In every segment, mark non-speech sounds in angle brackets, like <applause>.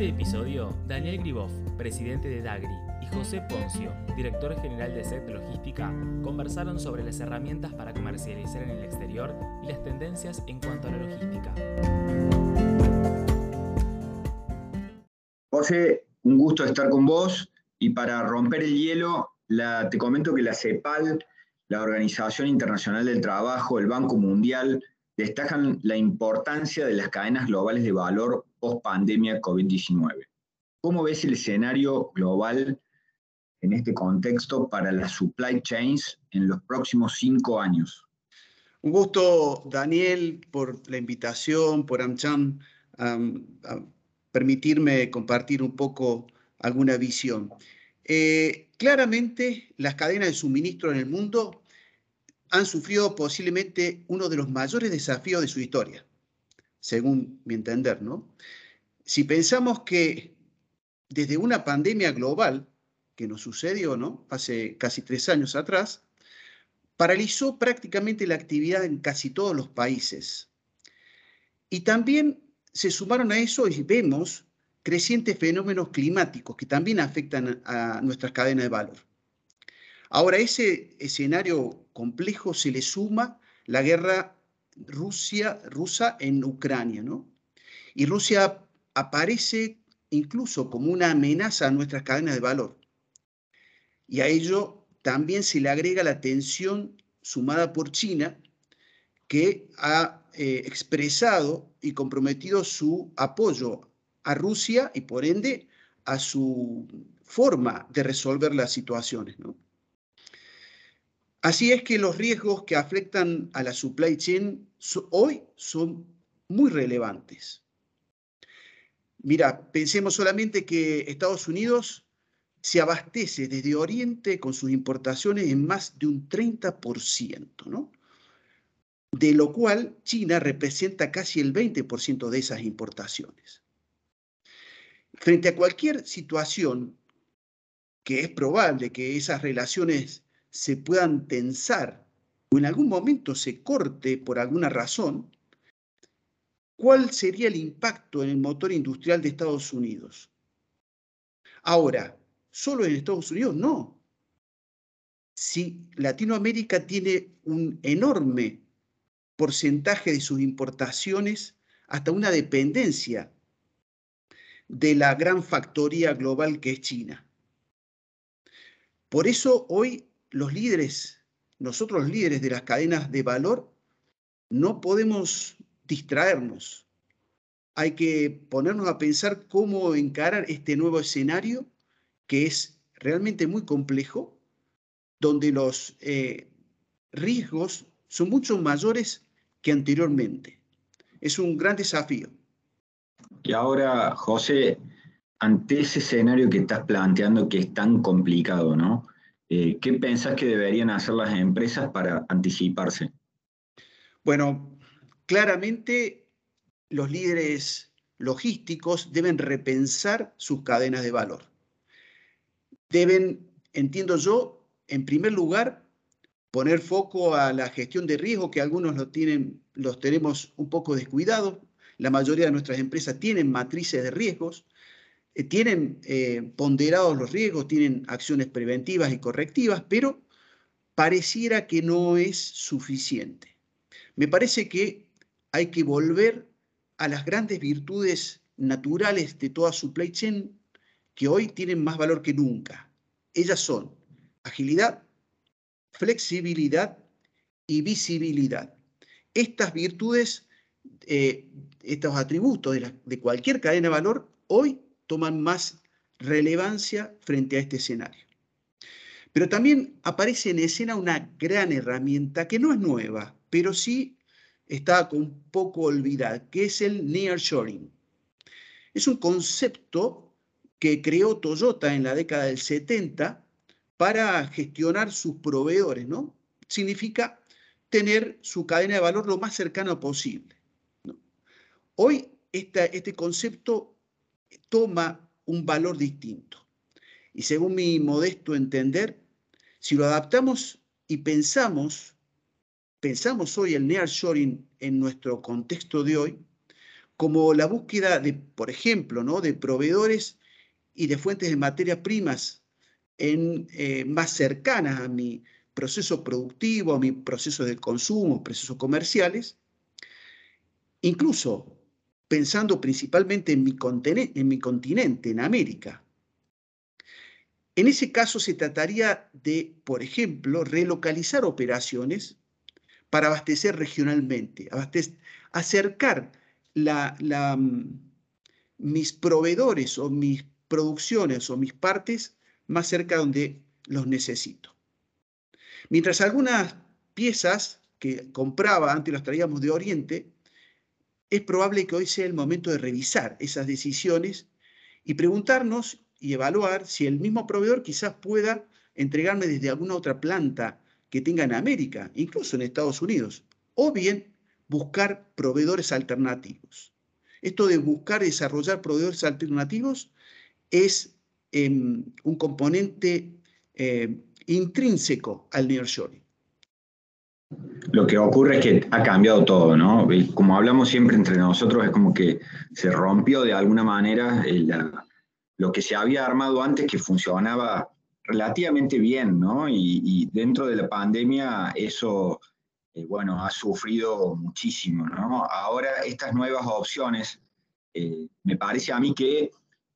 este episodio, Daniel Gribov, presidente de Dagri, y José Poncio, director general de SET Logística, conversaron sobre las herramientas para comercializar en el exterior y las tendencias en cuanto a la logística. José, un gusto estar con vos y para romper el hielo, te comento que la CEPAL, la Organización Internacional del Trabajo, el Banco Mundial, destacan la importancia de las cadenas globales de valor post pandemia COVID-19. ¿Cómo ves el escenario global en este contexto para las supply chains en los próximos cinco años? Un gusto, Daniel, por la invitación, por AmCham, permitirme compartir un poco alguna visión. Eh, claramente, las cadenas de suministro en el mundo han sufrido posiblemente uno de los mayores desafíos de su historia según mi entender, ¿no? Si pensamos que desde una pandemia global que nos sucedió, ¿no? Hace casi tres años atrás, paralizó prácticamente la actividad en casi todos los países. Y también se sumaron a eso y vemos crecientes fenómenos climáticos que también afectan a nuestras cadenas de valor. Ahora, ese escenario complejo se le suma la guerra Rusia, rusa en Ucrania, ¿no? Y Rusia aparece incluso como una amenaza a nuestras cadenas de valor. Y a ello también se le agrega la tensión sumada por China, que ha eh, expresado y comprometido su apoyo a Rusia y por ende a su forma de resolver las situaciones. ¿no? Así es que los riesgos que afectan a la supply chain hoy son muy relevantes. Mira, pensemos solamente que Estados Unidos se abastece desde Oriente con sus importaciones en más de un 30%, ¿no? De lo cual China representa casi el 20% de esas importaciones. Frente a cualquier situación que es probable que esas relaciones se puedan tensar o en algún momento se corte por alguna razón, ¿cuál sería el impacto en el motor industrial de Estados Unidos? Ahora, solo en Estados Unidos no. Si Latinoamérica tiene un enorme porcentaje de sus importaciones, hasta una dependencia de la gran factoría global que es China. Por eso hoy los líderes, nosotros líderes de las cadenas de valor, no podemos distraernos. Hay que ponernos a pensar cómo encarar este nuevo escenario que es realmente muy complejo, donde los eh, riesgos son mucho mayores que anteriormente. Es un gran desafío. Y ahora, José, ante ese escenario que estás planteando que es tan complicado, ¿no? Eh, ¿Qué pensás que deberían hacer las empresas para anticiparse? Bueno, claramente los líderes logísticos deben repensar sus cadenas de valor. Deben, entiendo yo, en primer lugar, poner foco a la gestión de riesgo, que algunos los tenemos un poco descuidados. La mayoría de nuestras empresas tienen matrices de riesgos, eh, tienen eh, ponderados los riesgos, tienen acciones preventivas y correctivas, pero pareciera que no es suficiente. Me parece que hay que volver a las grandes virtudes naturales de toda supply chain que hoy tienen más valor que nunca. Ellas son agilidad, flexibilidad y visibilidad. Estas virtudes, eh, estos atributos de, de cualquier cadena de valor, hoy toman más relevancia frente a este escenario. Pero también aparece en escena una gran herramienta que no es nueva, pero sí está un poco olvidada, que es el nearshoring. Es un concepto que creó Toyota en la década del 70 para gestionar sus proveedores, ¿no? Significa tener su cadena de valor lo más cercano posible. Hoy este concepto toma un valor distinto. Y según mi modesto entender, si lo adaptamos y pensamos, pensamos hoy el nearshoring en nuestro contexto de hoy, como la búsqueda de, por ejemplo, ¿no? de proveedores y de fuentes de materias primas en, eh, más cercanas a mi proceso productivo, a mi proceso de consumo, procesos comerciales, incluso pensando principalmente en mi, en mi continente, en América. En ese caso se trataría de, por ejemplo, relocalizar operaciones para abastecer regionalmente, acercar Mm, mis proveedores o mis producciones o mis partes más cerca donde los necesito. Mientras algunas piezas que compraba antes las traíamos de Oriente, es probable que hoy sea el momento de revisar esas decisiones y preguntarnos y evaluar si el mismo proveedor quizás pueda entregarme desde alguna otra planta que tenga en América, incluso en Estados Unidos, o bien buscar proveedores alternativos. Esto de buscar desarrollar proveedores alternativos es em, un componente eh, intrínseco al nearshoring. Lo que ocurre es que ha cambiado todo, ¿no? como hablamos siempre entre nosotros, es como que se rompió de alguna manera lo que se había armado antes que funcionaba relativamente bien, ¿no? y dentro de la pandemia eso eh, bueno, ha sufrido muchísimo, ¿no? Ahora estas nuevas opciones, eh, me parece a mí que,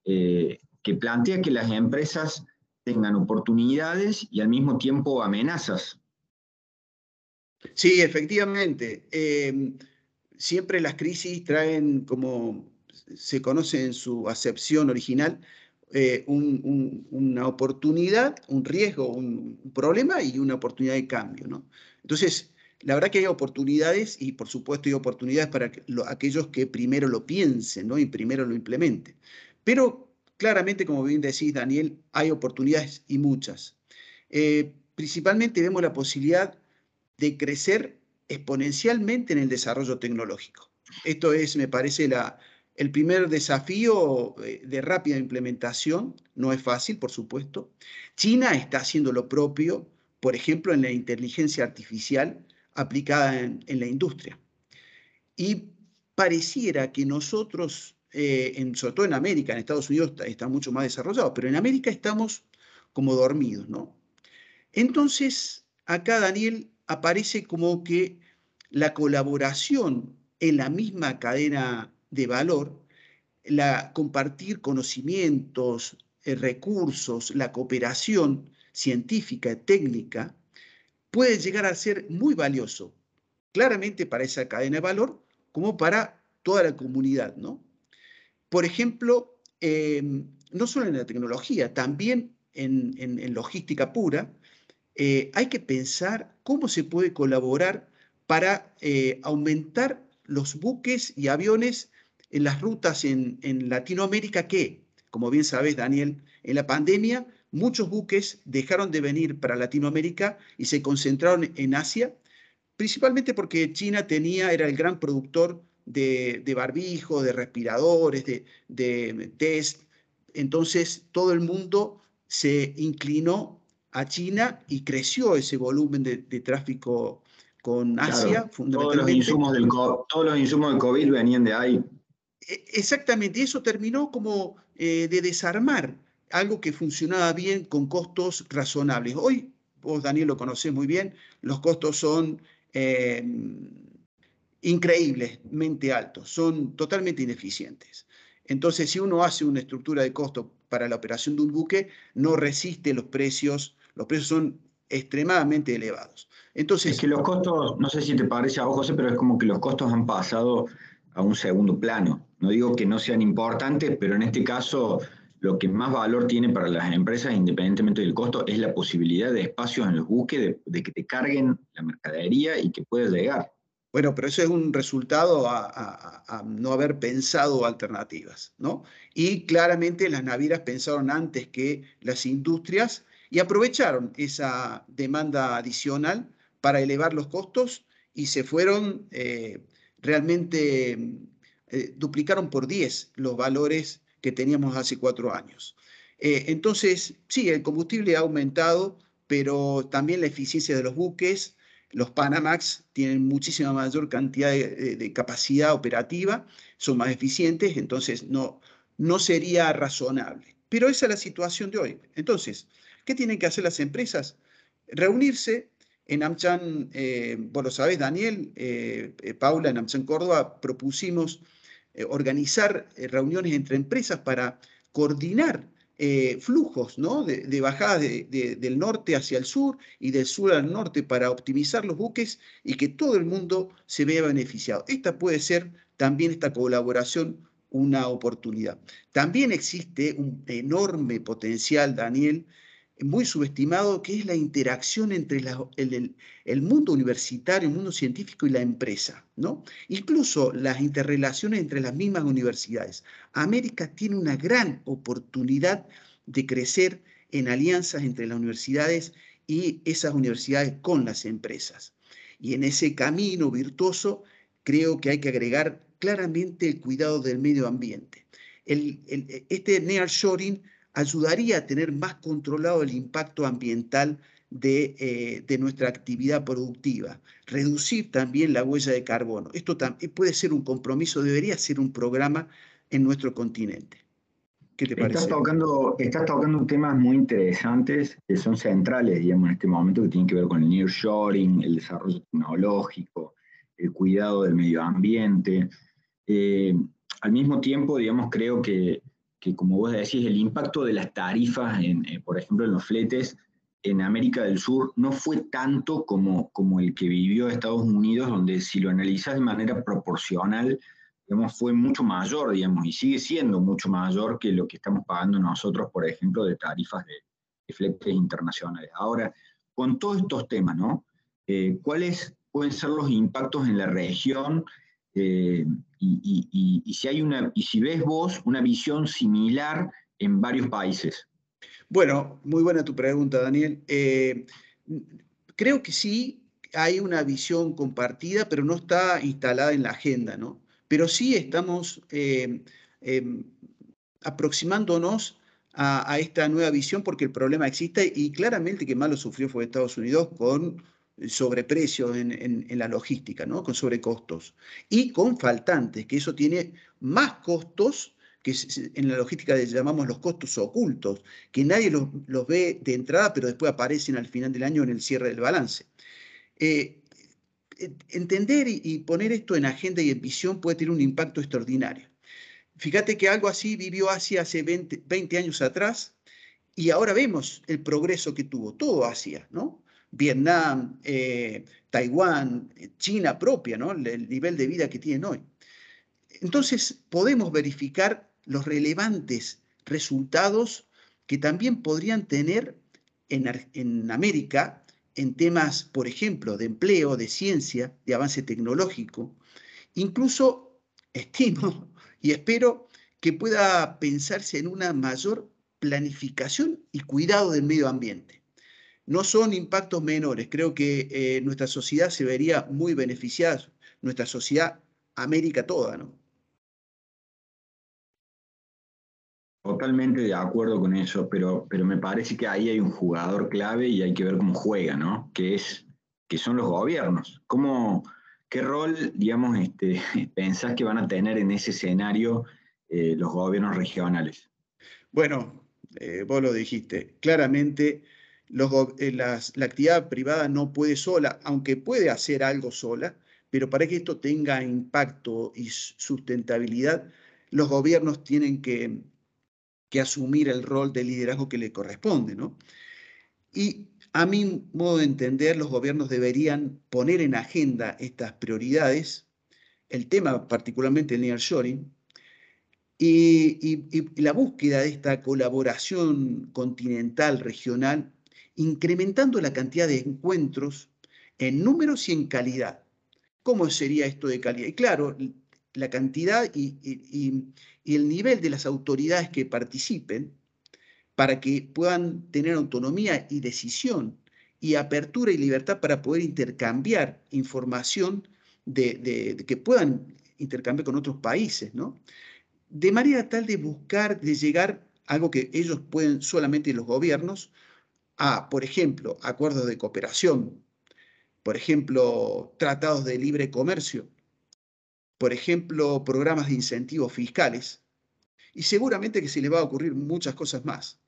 eh, que plantea que las empresas tengan oportunidades y al mismo tiempo amenazas. Sí, efectivamente. Em, siempre las crisis traen, como se conoce en su acepción original, una oportunidad, un riesgo, un, un, problema y una oportunidad de cambio. ¿no? Entonces, la verdad que hay oportunidades y por supuesto hay oportunidades para aquellos que primero lo piensen ¿no? y primero lo implementen. Pero claramente, como bien decís, Daniel, hay oportunidades y muchas. Eh, principalmente vemos la posibilidad de crecer exponencialmente en el desarrollo tecnológico. Esto es, me parece, la, el primer desafío eh, de rápida implementación. No es fácil, por supuesto. China está haciendo lo propio, por ejemplo, en la inteligencia artificial aplicada en, la industria. Y pareciera que nosotros, eh, en, sobre todo en América, en Estados Unidos está, mucho más desarrollado, pero en América estamos como dormidos, ¿no? Entonces, acá Daniel aparece como que la colaboración en la misma cadena de valor, la compartir conocimientos, eh, recursos, la cooperación científica, técnica, puede llegar a ser muy valioso, claramente para esa cadena de valor, como para toda la comunidad, ¿no? Por ejemplo, em, no solo en la tecnología, también en, logística pura, eh, hay que pensar cómo se puede colaborar para eh, aumentar los buques y aviones en las rutas en, Latinoamérica que, como bien sabes, Daniel, en la pandemia muchos buques dejaron de venir para Latinoamérica y se concentraron en Asia, principalmente porque China tenía, era el gran productor de, de barbijo, de respiradores, de, test. Entonces todo el mundo se inclinó a China y creció ese volumen de, tráfico con Asia, fundamentalmente. Todos los, insumos del, todos los insumos del COVID venían de ahí. E, exactamente, eso terminó como eh, de desarmar algo que funcionaba bien con costos razonables. Hoy, vos Daniel lo conocés muy bien, los costos son em, increíblemente altos, son totalmente ineficientes. Entonces, si uno hace una estructura de costo para la operación de un buque, no resiste los precios, los precios son extremadamente elevados. Entonces, es que los costos, no sé si te parece a vos, José, pero es como que los costos han pasado a un segundo plano. No digo que no sean importantes, pero en este caso lo que más valor tiene para las empresas, independientemente del costo, es la posibilidad de espacios en los buques, de, que te carguen la mercadería y que puedas llegar. Bueno, pero eso es un resultado a, no haber pensado alternativas, ¿no? Y claramente las navieras pensaron antes que las industrias y aprovecharon esa demanda adicional para elevar los costos y se fueron eh, realmente, eh, duplicaron por 10 los valores que teníamos hace cuatro años. Eh, entonces, sí, el combustible ha aumentado, pero también la eficiencia de los buques, los Panamax tienen muchísima mayor cantidad de, capacidad operativa, son más eficientes, entonces no, no sería razonable. Pero esa es la situación de hoy. Entonces, ¿qué tienen que hacer las empresas? Reunirse. En AmCham, eh, vos lo sabés, Daniel, eh, eh, Paula, en AmCham Córdoba propusimos organizar reuniones entre empresas para coordinar eh, flujos ¿no? de bajadas del norte hacia el sur y del sur al norte para optimizar los buques y que todo el mundo se vea beneficiado. Esta puede ser también esta colaboración una oportunidad. También existe un enorme potencial, Daniel, muy subestimado, que es la interacción entre el, mundo universitario, el mundo científico y la empresa, ¿no? Incluso las interrelaciones entre las mismas universidades. América tiene una gran oportunidad de crecer en alianzas entre las universidades y esas universidades con las empresas. Y en ese camino virtuoso creo que hay que agregar claramente el cuidado del medio ambiente. El, este nearshoring ayudaría a tener más controlado el impacto ambiental de, eh, nuestra actividad productiva, reducir también la huella de carbono. Esto puede ser un compromiso, debería ser un programa en nuestro continente. ¿Qué te parece? Estás tocando, estás tocando temas muy interesantes que son centrales, digamos, en este momento, que tienen que ver con el nearshoring, el desarrollo tecnológico, el cuidado del medio ambiente. Eh, al mismo tiempo, digamos, creo que que como vos decís, el impacto de las tarifas, en, eh, por ejemplo, en los fletes en América del Sur no fue tanto como, como el que vivió Estados Unidos, donde si lo analizas de manera proporcional, digamos, fue mucho mayor, digamos, y sigue siendo mucho mayor que lo que estamos pagando nosotros, por ejemplo, de tarifas de, fletes internacionales. Ahora, con todos estos temas, ¿no? Eh, ¿Cuáles pueden ser los impactos en la región eh, y, si hay una, y si ves vos una visión similar en varios países. Bueno, muy buena tu pregunta, Daniel. Eh, creo que sí hay una visión compartida, pero no está instalada en la agenda, ¿no? Pero sí estamos eh, em, aproximándonos a, a, esta nueva visión porque el problema existe y claramente que más lo sufrió fue Estados Unidos con sobreprecios en, en, la logística, ¿no? con sobrecostos, y con faltantes, que eso tiene más costos que en la logística llamamos los costos ocultos, que nadie los, los, ve de entrada, pero después aparecen al final del año en el cierre del balance. Eh, entender y, poner esto en agenda y en visión puede tener un impacto extraordinario. Fíjate que algo así vivió Asia hace 20, 20 años atrás y ahora vemos el progreso que tuvo, todo Asia, ¿no? Vietnam, eh, Taiwán, China propia, ¿no? el nivel de vida que tienen hoy. Entonces podemos verificar los relevantes resultados que también podrían tener en, en América en temas, por ejemplo, de empleo, de ciencia, de avance tecnológico. Incluso estimo <laughs> y espero que pueda pensarse en una mayor planificación y cuidado del medio ambiente no son impactos menores. Creo que eh, nuestra sociedad se vería muy beneficiada, nuestra sociedad, América toda, ¿no? Totalmente de acuerdo con eso, pero, pero me parece que ahí hay un jugador clave y hay que ver cómo juega, ¿no? Que, es, que son los gobiernos. ¿Cómo, ¿Qué rol, digamos, este, <laughs> pensás que van a tener en ese escenario eh, los gobiernos regionales? Bueno, eh, vos lo dijiste, claramente eh, la actividad privada no puede sola, aunque puede hacer algo sola, pero para que esto tenga impacto y sustentabilidad, los gobiernos tienen que, asumir el rol de liderazgo que le corresponde. ¿no? Y a mi modo de entender, los gobiernos deberían poner en agenda estas prioridades, el tema particularmente el nearshoring, y, la búsqueda de esta colaboración continental, regional, incrementando la cantidad de encuentros en números y en calidad. ¿Cómo sería esto de calidad? Y claro, la cantidad y, el nivel de las autoridades que participen para que puedan tener autonomía y decisión y apertura y libertad para poder intercambiar información de, que puedan intercambiar con otros países, ¿no? De manera tal de buscar, de llegar a algo que ellos pueden solamente los gobiernos, a, por ejemplo, acuerdos de cooperación, por ejemplo, tratados de libre comercio, por ejemplo, programas de incentivos fiscales, y seguramente que se le va a ocurrir muchas cosas más.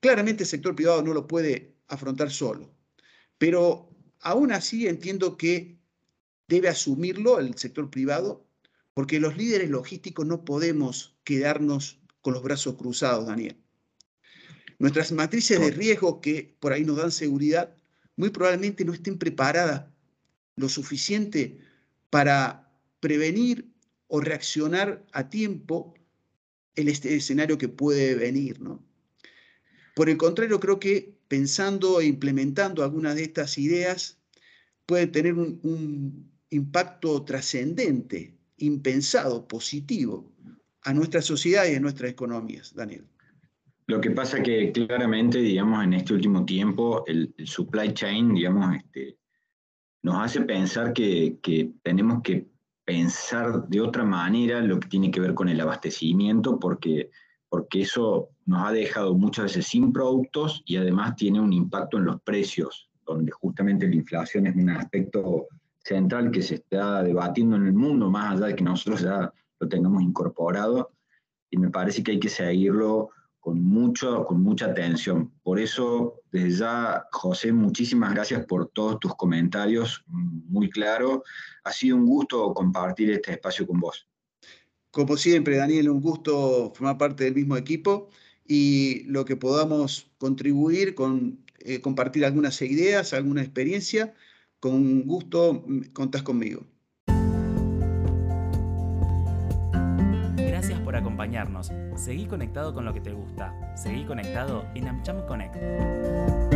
Claramente el sector privado no lo puede afrontar solo, pero aún así entiendo que debe asumirlo el sector privado, porque los líderes logísticos no podemos quedarnos con los brazos cruzados, Daniel. Nuestras matrices de riesgo que por ahí nos dan seguridad, muy probablemente no estén preparadas lo suficiente para prevenir o reaccionar a tiempo el este escenario que puede venir. ¿no? Por el contrario, creo que pensando e implementando algunas de estas ideas pueden tener un, impacto trascendente, impensado, positivo a nuestra sociedad y a nuestras economías, Daniel. Lo que pasa que claramente, digamos, en este último tiempo, el, supply chain, digamos, este, nos hace pensar que, que, tenemos que pensar de otra manera lo que tiene que ver con el abastecimiento, porque, porque eso nos ha dejado muchas veces sin productos y además tiene un impacto en los precios, donde justamente la inflación es un aspecto central que se está debatiendo en el mundo, más allá de que nosotros ya lo tengamos incorporado, y me parece que hay que seguirlo con, mucho, con mucha atención. Por eso, desde ya, José, muchísimas gracias por todos tus comentarios, muy claro. Ha sido un gusto compartir este espacio con vos. Como siempre, Daniel, un gusto formar parte del mismo equipo y lo que podamos contribuir con eh, compartir algunas ideas, alguna experiencia, con gusto mm, contás conmigo. Acompañarnos. Seguí conectado con lo que te gusta. Seguí conectado en AmCham Connect.